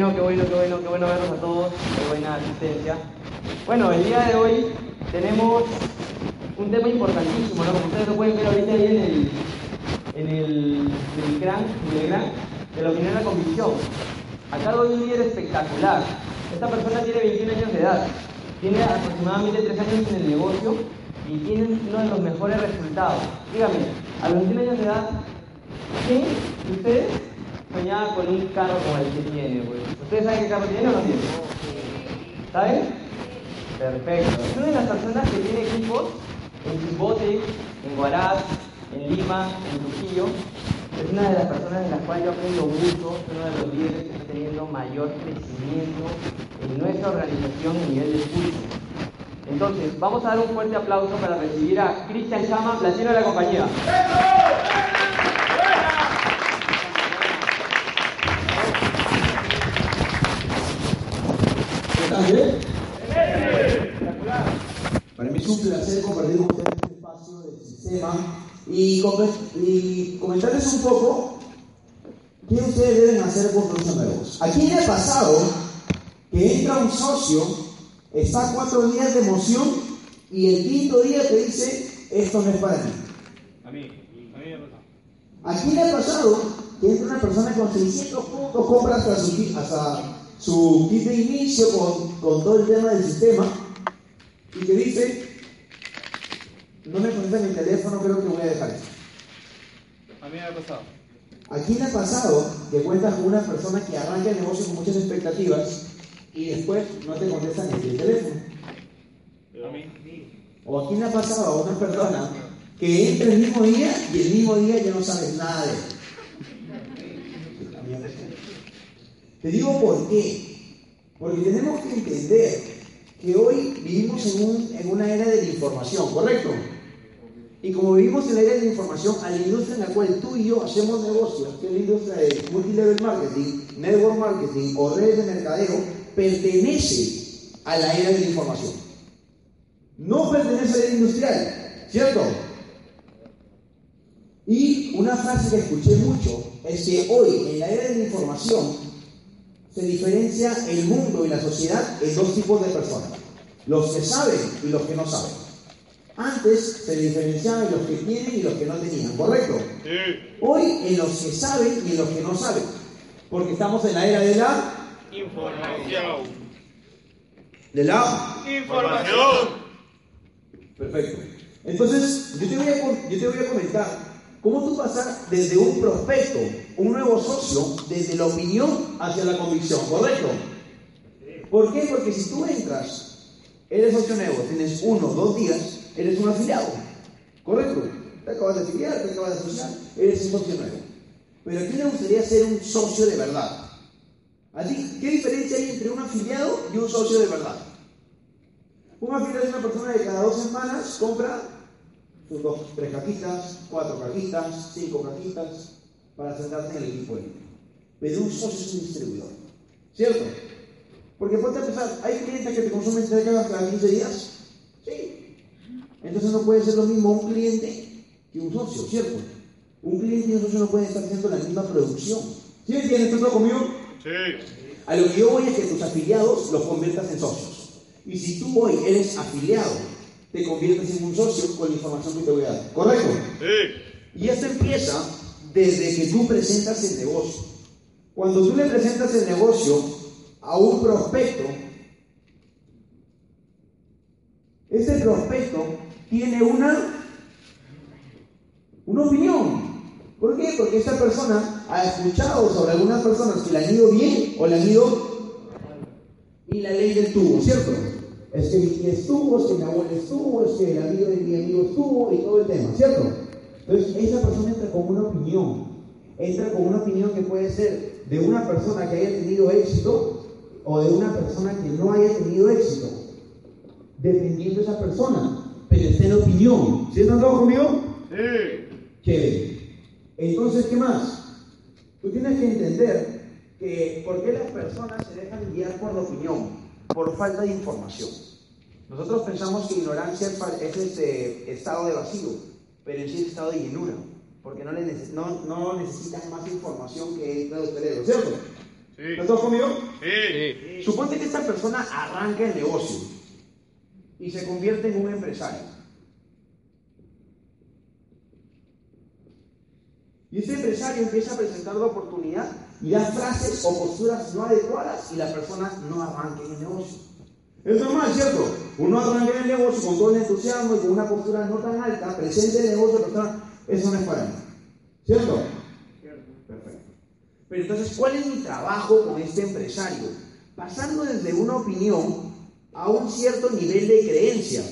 bueno, qué bueno, qué bueno, qué bueno verlos a todos, qué buena asistencia. Bueno, el día de hoy tenemos un tema importantísimo, ¿no? Como ustedes lo pueden ver ahorita ahí en el, en el, el gran, en el gran, de la opinión de la convicción. Acá doy un líder espectacular. Esta persona tiene 21 años de edad, tiene aproximadamente 3 años en el negocio y tiene uno de los mejores resultados. Dígame, a los 21 años de edad, ¿quién de ustedes soñaba con un carro como el que tiene? Pues? ¿Ustedes saben qué carro tiene o no tiene? ¿Saben? Perfecto. Es una de las personas que tiene equipos en Chimbote, en Huaraz, en Lima, en Trujillo. Es una de las personas de las cuales yo aprendo mucho, es uno de los líderes que está teniendo mayor crecimiento en nuestra organización a nivel de curso. Entonces, vamos a dar un fuerte aplauso para recibir a Cristian Chama, platino de la compañía. Para mí es un placer compartir con ustedes este espacio del sistema y, com- y comentarles un poco qué ustedes deben hacer con los nuevos. ¿A quién le ha pasado que entra un socio, está cuatro días de emoción y el quinto día te dice, esto no es para ti? A mí, a mí me pasa. ¿A quién le ha pasado que entra una persona con 600 puntos, compra hasta su, hasta su kit de inicio con, con todo el tema del sistema y te dice, no me contesta mi teléfono, creo que voy a dejar esto? A mí me ha pasado. ¿A quién le ha pasado que cuentas con una persona que arranca el negocio con muchas expectativas y después no te contesta ni el teléfono? A mí. ¿O a quién le ha pasado a una persona que entra el mismo día y el mismo día ya no sabes nada de él? Te digo por qué. Porque tenemos que entender que hoy vivimos en, un- en una era de la información, ¿correcto? Y como vivimos en la era de la información, a la industria en la cual tú y yo hacemos negocios, que es la industria de multilevel marketing, network marketing o redes de mercadeo, pertenece a la era de la información. No pertenece a la era industrial, ¿cierto? Y una frase que escuché mucho es que hoy, en la era de la información, se diferencia el mundo y la sociedad en dos tipos de personas. Los que saben y los que no saben. Antes se diferenciaban en los que tienen y los que no tenían, ¿correcto? Sí. Hoy en los que saben y en los que no saben. Porque estamos en la era de la... Información. De la... Información. Perfecto. Entonces, yo te voy a, yo te voy a comentar cómo tú pasar desde un prospecto, un nuevo socio, desde la opinión hacia la convicción, ¿correcto? ¿Por qué? Porque si tú entras, eres socio nuevo, tienes uno, dos días, eres un afiliado, ¿correcto? Te acabas de afiliar, te acabas de asociar, eres un socio nuevo. Pero ¿a quién le gustaría ser un socio de verdad? ¿A ti qué diferencia hay entre un afiliado y un socio de verdad? Un afiliado es una persona que cada dos semanas compra sus dos, tres cajitas, cuatro cajitas, cinco cajitas para sentarse en el equipo élite. Pero un socio es un distribuidor. ¿Cierto? Porque ponte a pensar, ¿hay clientes que te consumen tres cajas cada 15 días? Sí. Entonces no puede ser lo mismo un cliente que un socio, ¿cierto? Un cliente y un socio no pueden estar haciendo la misma producción. ¿Sí me entiendes? ¿Estás conmigo? Sí. A lo que yo voy es que tus afiliados los conviertas en socios. Y si tú hoy eres afiliado, te conviertes en un socio con la información que te voy a dar. ¿Correcto? Sí. Y esto empieza desde que tú presentas el negocio. Cuando tú le presentas el negocio a un prospecto, ese prospecto tiene una, una opinión. ¿Por qué? Porque esta persona ha escuchado sobre algunas personas que le han ido bien o le han ido y la ley del tubo, ¿cierto? Es que mi tía estuvo, es que mi abuela estuvo, es que el amigo de mi amigo estuvo y todo el tema, ¿cierto? Entonces, esa persona entra con una opinión, entra con una opinión que puede ser de una persona que haya tenido éxito o de una persona que no haya tenido éxito, dependiendo de esa persona, pero está en opinión. ¿Sí están todos conmigo? Sí. Chévere. Entonces, ¿qué más? Tú tienes que entender que por qué las personas se dejan guiar por la opinión, por falta de información. Nosotros pensamos que ignorancia es, este estado de vacío, pero en sí es estado de llenura. porque no, le neces- no, no necesitan más información que del cerebro, ¿cierto? Sí. ¿Están todos conmigo? Sí. Suponte que esta persona arranca el negocio y se convierte en un empresario. Y este empresario empieza a presentar la oportunidad y da frases o posturas no adecuadas y la persona no arranca en el negocio. Es normal, ¿cierto? Uno arranca el negocio con todo entusiasmo y con una postura no tan alta, presente el negocio, persona, eso no es para mí. ¿Cierto? Perfecto. Pero entonces, ¿cuál es mi trabajo con este empresario? Pasando desde una opinión a un cierto nivel de creencia.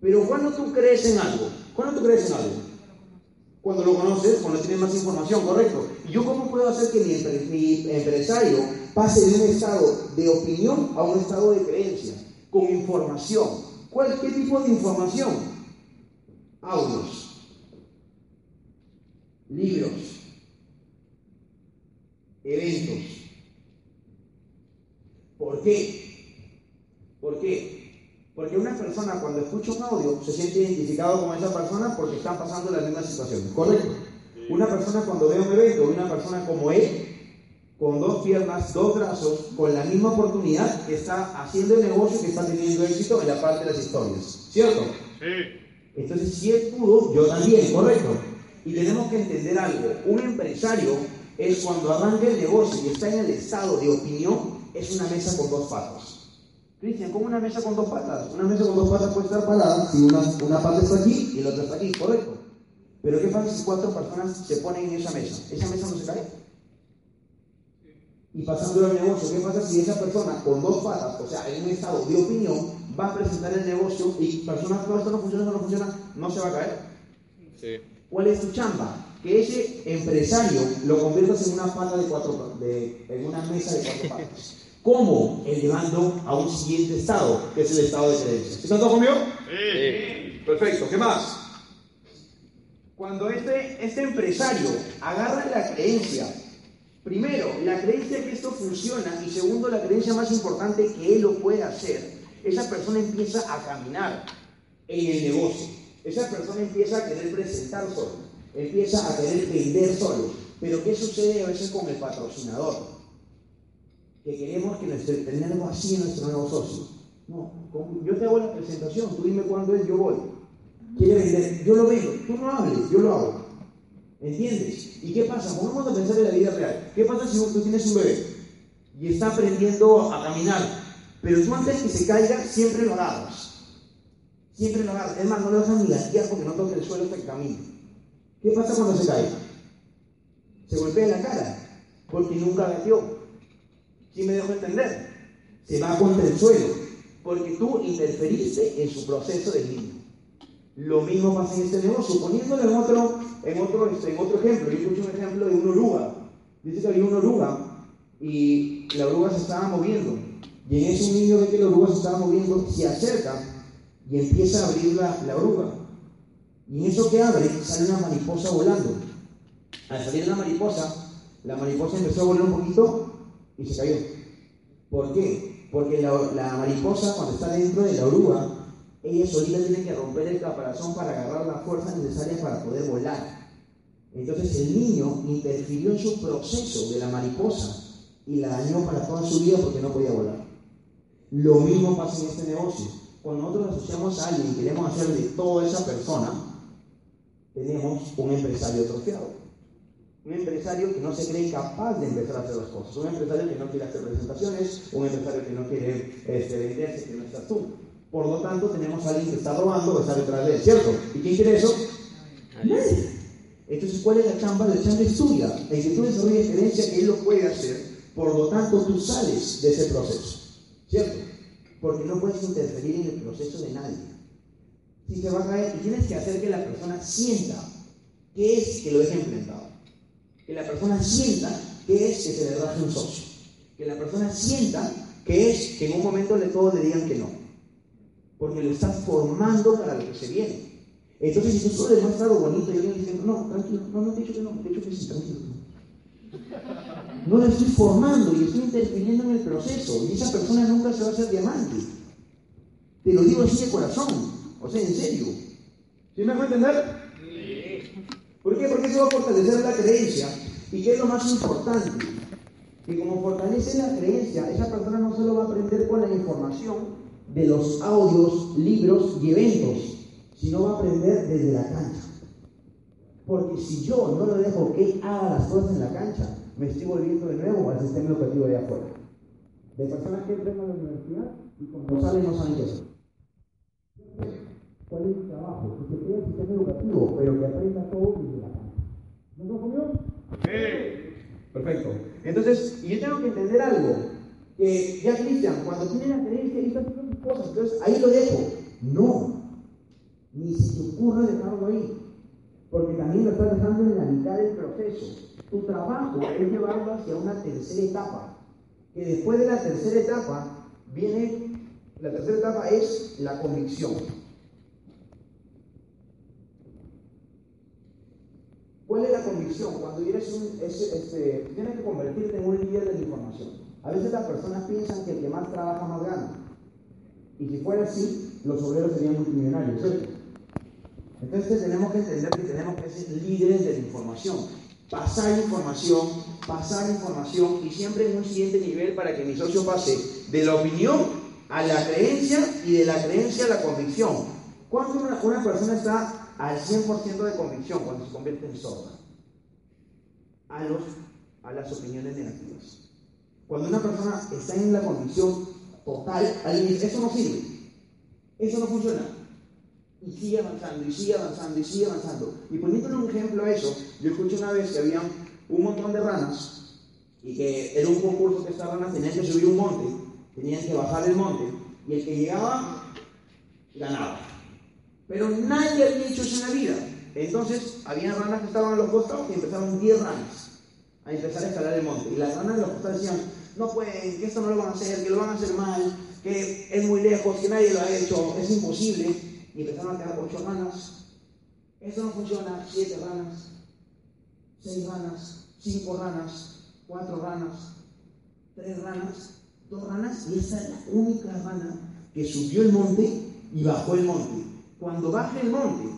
Pero cuando tú crees en algo, ¿cuándo tú crees en algo? Cuando lo conoces, cuando tienes más información, correcto. ¿Y yo cómo puedo hacer que mi, mi empresario pase de un estado de opinión a un estado de creencia? Con información. ¿Cuál, ¿Qué tipo de información? Audios, libros, eventos. ¿Por qué? ¿Por qué? Porque una persona cuando escucha un audio se siente identificado con esa persona porque están pasando las mismas situaciones, ¿correcto? Una persona cuando ve un evento, una persona como él, con dos piernas, dos brazos, con la misma oportunidad, que está haciendo el negocio que está teniendo éxito en la parte de las historias, ¿cierto? Sí. Entonces, si él pudo, yo también, correcto. Y tenemos que entender algo. Un empresario es cuando arranca el negocio y está en el estado de opinión, es una mesa con dos patas. Cristian, ¿cómo una mesa con dos patas? Una mesa con dos patas puede estar parada si una, una pata está aquí y la otra está aquí, correcto. Pero ¿qué pasa si cuatro personas se ponen en esa mesa? ¿Esa mesa no se cae? Y pasando al negocio, ¿qué pasa si esa persona con dos patas, o sea, en un estado de opinión, va a presentar el negocio y personas, no, esto no funciona, esto no funciona, no se va a caer? Sí. ¿Cuál es tu chamba? Que ese empresario lo conviertas en una pata de cuatro, de, en una mesa de cuatro patas. ¿Cómo? Elevando a un siguiente estado, que es el estado de creencia. ¿Están todos conmigo? Sí. Perfecto, ¿qué más? Cuando este, este empresario agarra la creencia, primero, la creencia que esto funciona y segundo, la creencia más importante que él lo puede hacer, esa persona empieza a caminar en el negocio. Esa persona empieza a querer presentar solo, empieza a querer vender solo. Pero ¿qué sucede a veces con el patrocinador? Que queremos que nuestro, así en nuestro nuevo socio. No, yo te hago la presentación, tú dime cuándo es, yo voy. Quiere vender, yo lo vendo, tú no hables, yo lo hago. ¿Entiendes? ¿Y qué pasa? Vamos a pensar en la vida real. ¿Qué pasa si tú tienes un bebé y está aprendiendo a caminar? Pero tú antes que se caiga, siempre lo agarras. Siempre lo agarras. Es más, no lo a ni gatear porque no toque el suelo hasta que camine. ¿Qué pasa cuando se cae? Se golpea la cara porque nunca gateó. ¿Sí me dejo entender? Se va contra el suelo porque tú interferiste en su proceso de niño. Lo mismo pasa en este negocio. Poniéndolo en otro, en otro, en otro ejemplo, yo escucho un ejemplo de una oruga. Dice que había una oruga y la oruga se estaba moviendo. Y en ese niño ve que la oruga se estaba moviendo, se acerca y empieza a abrir la, la oruga. Y en eso que abre, sale una mariposa volando. Al salir la mariposa, la mariposa empezó a volar un poquito y se cayó. ¿Por qué? Porque la, mariposa, cuando está dentro de la oruga, ella solita tiene que romper el caparazón para agarrar la fuerza necesaria para poder volar. Entonces el niño interfirió en su proceso de la mariposa y la dañó para toda su vida porque no podía volar. Lo mismo pasa en este negocio. Cuando nosotros asociamos a alguien y queremos hacer de toda esa persona, tenemos un empresario atrofiado. Un empresario que no se cree capaz de empezar a hacer las cosas. Un empresario que no quiere hacer presentaciones. Un empresario que no quiere este, venderse, que no estás tú. Por lo tanto, tenemos a alguien que está robando, que está detrás de él, ¿cierto? ¿Y quién quiere eso? Nadie. Entonces, ¿cuál es la chamba? La chamba es tuya, en que tú desarrolles creencia que él lo puede hacer, por lo tanto tú sales de ese proceso, ¿cierto? Porque no puedes interferir en el proceso de nadie. Si se va a caer, y tienes que hacer que la persona sienta que es que lo deje implementado. Que la persona sienta que es que se le raje un socio. Que la persona sienta que es que en un momento de todo le digan que no. Porque lo estás formando para lo que se viene. Entonces, si tú solo demuestras algo bonito y alguien dice, no, tranquilo, no, no te he dicho que no, te he dicho que sí, tranquilo. No lo estoy formando y estoy interfiriendo en el proceso. Y esa persona nunca se va a hacer diamante. Te lo digo así de corazón. O sea, en serio. ¿Sí me hago entender? ¿Por qué? Porque eso va a fortalecer la creencia. ¿Y qué es lo más importante? Que como fortalece la creencia, esa persona no solo va a aprender con la información de los audios, libros y eventos, sino va a aprender desde la cancha. Porque si yo no lo dejo que haga las cosas en la cancha, me estoy volviendo de nuevo al sistema educativo de afuera. De personas que entran a la universidad y cuando salen no saben qué. ¿Cuál es mi trabajo? Que se quede el sistema educativo, pero que aprenda todo desde la cancha. ¿No lo conmigo? Sí. Perfecto. Entonces, y yo tengo que entender algo. Que ya Cristian, cuando tiene la creencia, haciendo sus cosas, entonces ahí lo dejo. No. Ni se te ocurra dejarlo ahí. Porque también lo estás dejando en la mitad del proceso. Tu trabajo es llevarlo hacia una tercera etapa. Que después de la tercera etapa viene, la tercera etapa es la convicción. ¿Cuál es la convicción? Cuando eres un, es, este, tienes que convertirte en un líder de la información. A veces las personas piensan que el que más trabaja más gana. Y si fuera así, los obreros serían multimillonarios, ¿cierto? Entonces tenemos que entender que tenemos que ser líderes de la información. Pasar información, pasar información y siempre en un siguiente nivel para que mi socio pase de la opinión a la creencia y de la creencia a la convicción. ¿Cuándo una, una persona está al 100% de convicción cuando se convierte en sorda? A, los, a las opiniones negativas. Cuando una persona está en la convicción total, alguien dice, eso no sirve, eso no funciona. Y sigue avanzando, y sigue avanzando, y sigue avanzando. Y poniéndole un ejemplo a eso, yo escuché una vez que había un montón de ranas y que era un concurso que estas ranas tenían que subir un monte, tenían que bajar el monte, y el que llegaba ganaba. Pero nadie había hecho eso en la vida. Entonces, había ranas que estaban a los costados y empezaron 10 ranas a empezar a escalar el monte. Y las ranas de los costados decían, no pueden, que esto no lo van a hacer, que lo van a hacer mal, que es muy lejos, que nadie lo ha hecho, es imposible. Y empezaron a quedar 8 ranas. Esto no funciona, 7 ranas, 6 ranas, 5 ranas, 4 ranas, 3 ranas, 2 ranas. Y esa es la única rana que subió el monte y bajó el monte. Cuando baja el monte,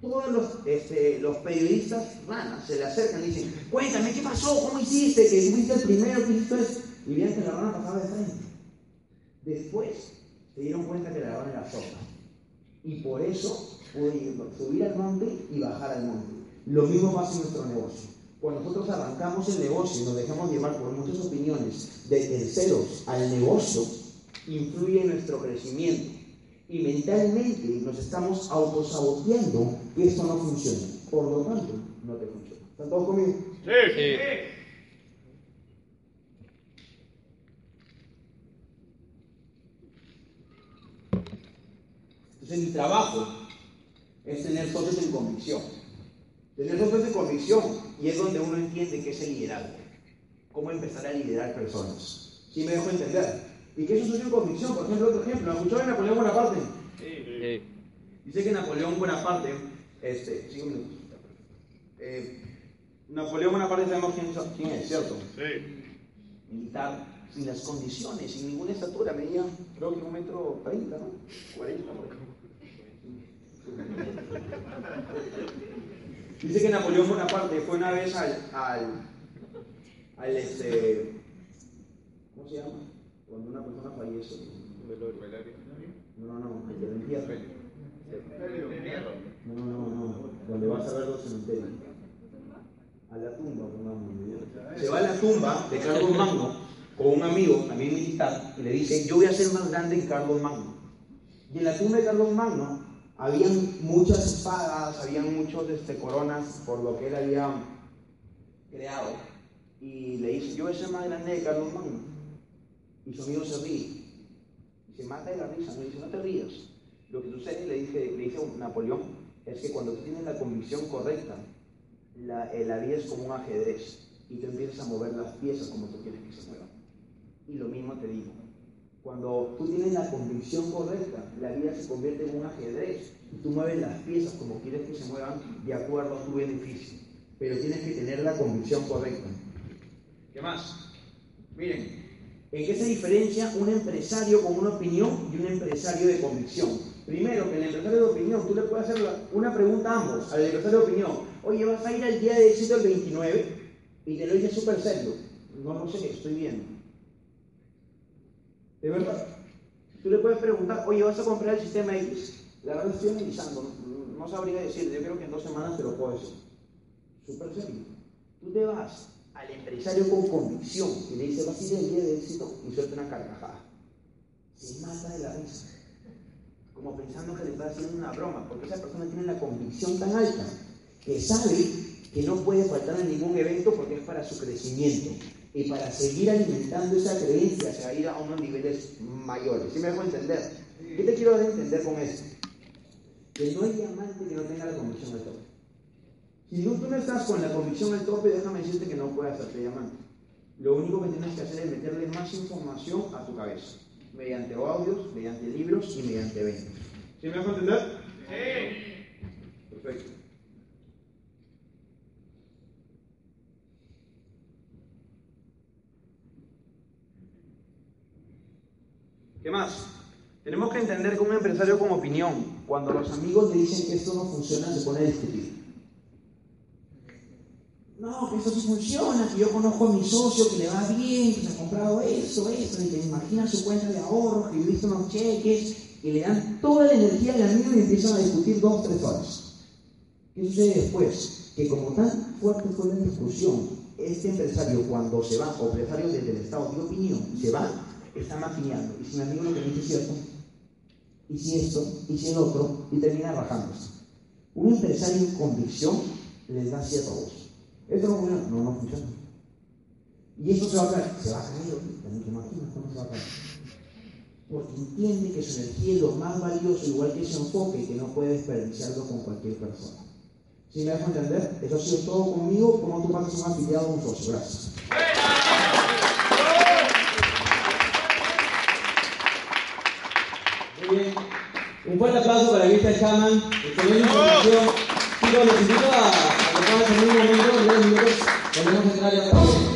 todos los, este, los periodistas ranas se le acercan y dicen, cuéntame, ¿qué pasó? ¿Cómo hiciste? Que fuiste el primero que hizo eso. Y vean que la rana pasaba de frente. Después se dieron cuenta que la rana era sorda. Y por eso pudo subir al monte y bajar al monte. Lo mismo pasa en nuestro negocio. Cuando nosotros arrancamos el negocio y nos dejamos llevar por muchas opiniones de terceros al negocio, influye en nuestro crecimiento y mentalmente nos estamos autosaboteando que esto no funciona. Por lo tanto, no te funciona. ¿Están todos conmigo? Sí. Sí. Entonces mi trabajo es tener socios en convicción. Tener socios en convicción y es donde uno entiende qué es el liderazgo. Cómo empezar a liderar personas. ¿Sí me dejo entender? ¿Y qué es un socio en convicción? Por ejemplo, otro ejemplo. ¿Escuchó de Napoleón Bonaparte? Sí. Dice que Napoleón Bonaparte, este, cinco minutos. Eh, Napoleón Bonaparte sabemos quién, quién es, ¿cierto? Sí. Militar, sin las condiciones, sin ninguna estatura, medía creo que un metro treinta, ¿no? Cuarenta, por ejemplo. Dice que Napoleón Bonaparte fue una vez al, al, al este, ¿cómo se llama? Cuando una persona fallece. No, no, no, el del entierro. No, no, no, no, donde vas a ver los cementerios. A la tumba, pongamos. Se va a la tumba de Carlos Magno con un amigo, también militar, y le dice, yo voy a ser más grande que Carlos Magno. Y en la tumba de Carlos Magno habían muchas espadas, habían muchos este, coronas por lo que él había creado. Y le dice, yo voy a ser más grande que Carlos Magno. Y su amigo se ríe. Y se mata de la risa. Le dice, no te rías. Lo que sucede, le dice, le dice Napoleón, es que cuando tú tienes la convicción correcta, la, la vida es como un ajedrez. Y tú empiezas a mover las piezas como tú quieres que se muevan. Y lo mismo te digo. Cuando tú tienes la convicción correcta, la vida se convierte en un ajedrez. Y tú mueves las piezas como quieres que se muevan de acuerdo a tu beneficio. Pero tienes que tener la convicción correcta. ¿Qué más? Miren, ¿En qué se diferencia un empresario con una opinión y un empresario de convicción? Primero, que el empresario de opinión, tú le puedes hacer una pregunta a ambos, al empresario de opinión. oye, vas a ir al día de éxito el 29 y te lo dice súper serio. No lo sé, estoy viendo. ¿De verdad? Tú le puedes preguntar, oye, ¿vas a comprar el sistema X? La verdad estoy analizando, no, no sabría decir, yo creo que en dos semanas te lo puedo decir. Súper serio. Tú te vas al empresario con convicción y le dices, vas a ir al día de éxito y suelta una carcajada. Se mata de la risa. Como pensando que le está haciendo una broma, porque esa persona tiene la convicción tan alta que sabe que no puede faltar a ningún evento porque es para su crecimiento y para seguir alimentando esa creencia se va a ir a unos niveles mayores. ¿Sí me dejo entender? ¿Qué te quiero entender con esto? Que no hay diamante que no tenga la convicción al tope. Si tú no estás con la convicción al tope, déjame decirte que no puedes hacerte diamante. Lo único que tienes que hacer es meterle más información a tu cabeza, mediante audios, mediante libros y mediante eventos. ¿Sí me dejo entender? Sí. Perfecto. ¿Qué más? Tenemos que entender que un empresario con opinión, cuando los amigos le dicen que esto no funciona, se pone a discutir. No, que esto sí funciona, que yo conozco a mi socio que le va bien, que se ha comprado eso, eso, y te imaginas su cuenta de ahorro, que yo he visto unos cheques, y le dan toda la energía al amigo y empiezan a discutir dos, tres horas. ¿Qué sucede después? Que como tan fuerte fue la discusión, este empresario cuando se va, o empresario desde el estado de opinión, se va, está maquinando. Y si mi amigo lo que dice es cierto, y si esto, y si el otro, y termina bajándose. Un empresario en convicción les da cierto a todos. Esto no funciona, no, no funciona. Y esto se va a caer, se va a caer ahorita, ni te imaginas cómo se va a caer. Porque entiende que su energía es lo más valioso, igual que ese enfoque, que no puede desperdiciarlo con cualquier persona. ¿Sí me dejo entender? Eso ha sido todo conmigo, como tú pasas un afiliado a un socio. Gracias. Muy bien. Un fuerte aplauso para Vista Chaman. Excelente información. Chicos, los invito a, momento, en.